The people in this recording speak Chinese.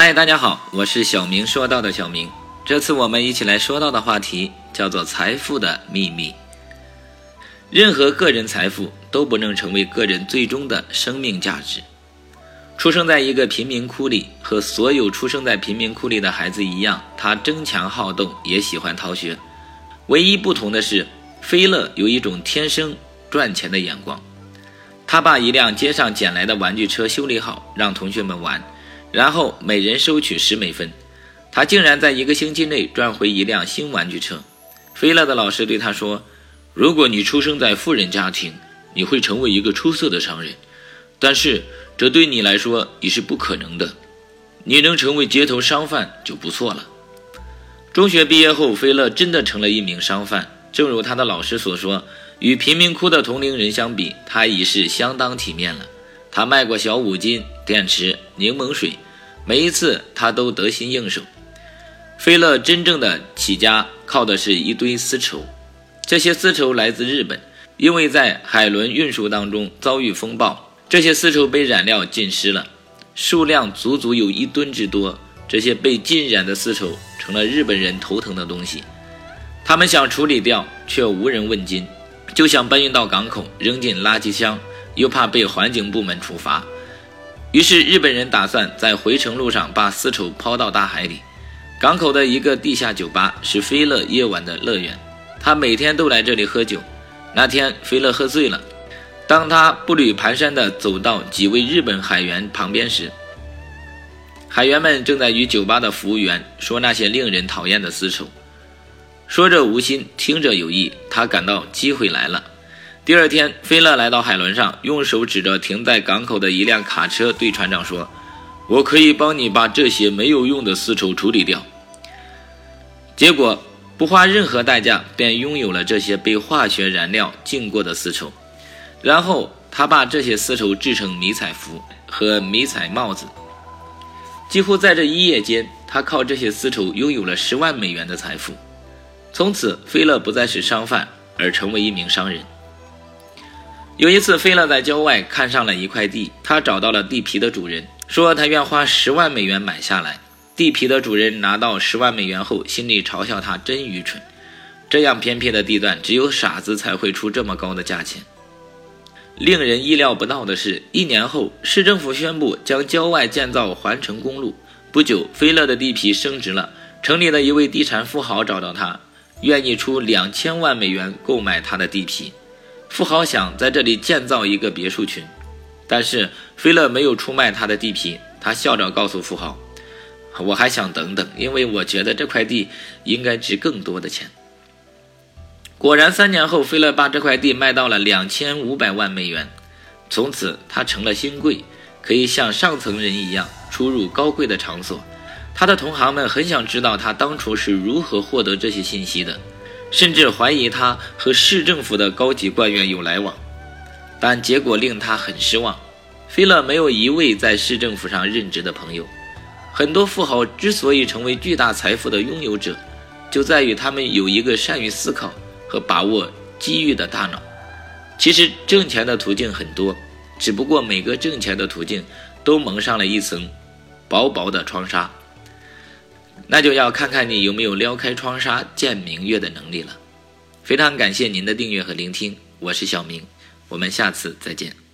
嗨，大家好，我是小明说到的小明。这次我们一起来说到的话题叫做财富的秘密。任何个人财富都不能成为个人最终的生命价值。出生在一个贫民窟里，和所有出生在贫民窟里的孩子一样，他争强好动，也喜欢逃学。唯一不同的是，菲勒有一种天生赚钱的眼光。他把一辆街上捡来的玩具车修理好，让同学们玩。然后每人收取十美分，他竟然在一个星期内赚回一辆新玩具车。菲勒的老师对他说：“如果你出生在富人家庭，你会成为一个出色的商人，但是这对你来说已是不可能的。你能成为街头商贩就不错了。”中学毕业后，菲勒真的成了一名商贩。正如他的老师所说，与贫民窟的同龄人相比，他已是相当体面了。他卖过小五金、电池、柠檬水，每一次他都得心应手。菲勒真正的起家靠的是一堆丝绸，这些丝绸来自日本，因为在海轮运输当中遭遇风暴，这些丝绸被染料浸湿了，数量足足有一吨之多。这些被浸染的丝绸成了日本人头疼的东西，他们想处理掉，却无人问津，就想搬运到港口扔进垃圾箱。又怕被环境部门处罚，于是日本人打算在回程路上把丝绸抛到大海里。港口的一个地下酒吧是菲勒夜晚的乐园，他每天都来这里喝酒。那天菲勒喝醉了，当他步履蹒跚地走到几位日本海员旁边时，海员们正在与酒吧的服务员说那些令人讨厌的丝绸，说着无心，听着有意。他感到机会来了。第二天，菲勒来到海轮上，用手指着停在港口的一辆卡车，对船长说：“我可以帮你把这些没有用的丝绸处理掉。”结果不花任何代价，便拥有了这些被化学燃料浸过的丝绸。然后他把这些丝绸制成迷彩服和迷彩帽子。几乎在这一夜间，他靠这些丝绸拥有了十万美元的财富。从此，菲勒不再是商贩，而成为一名商人。有一次，菲勒在郊外看上了一块地，他找到了地皮的主人，说他愿花十万美元买下来。地皮的主人拿到十万美元后，心里嘲笑他真愚蠢，这样偏僻的地段，只有傻子才会出这么高的价钱。令人意料不到的是，一年后，市政府宣布将郊外建造环城公路。不久，菲勒的地皮升值了，城里的一位地产富豪找到他，愿意出两千万美元购买他的地皮。富豪想在这里建造一个别墅群，但是菲勒没有出卖他的地皮。他笑着告诉富豪：“我还想等等，因为我觉得这块地应该值更多的钱。”果然，三年后，菲勒把这块地卖到了两千五百万美元。从此，他成了新贵，可以像上层人一样出入高贵的场所。他的同行们很想知道他当初是如何获得这些信息的。甚至怀疑他和市政府的高级官员有来往，但结果令他很失望。菲勒没有一位在市政府上任职的朋友。很多富豪之所以成为巨大财富的拥有者，就在于他们有一个善于思考和把握机遇的大脑。其实挣钱的途径很多，只不过每个挣钱的途径都蒙上了一层薄薄的窗纱。那就要看看你有没有撩开窗纱见明月的能力了。非常感谢您的订阅和聆听，我是小明，我们下次再见。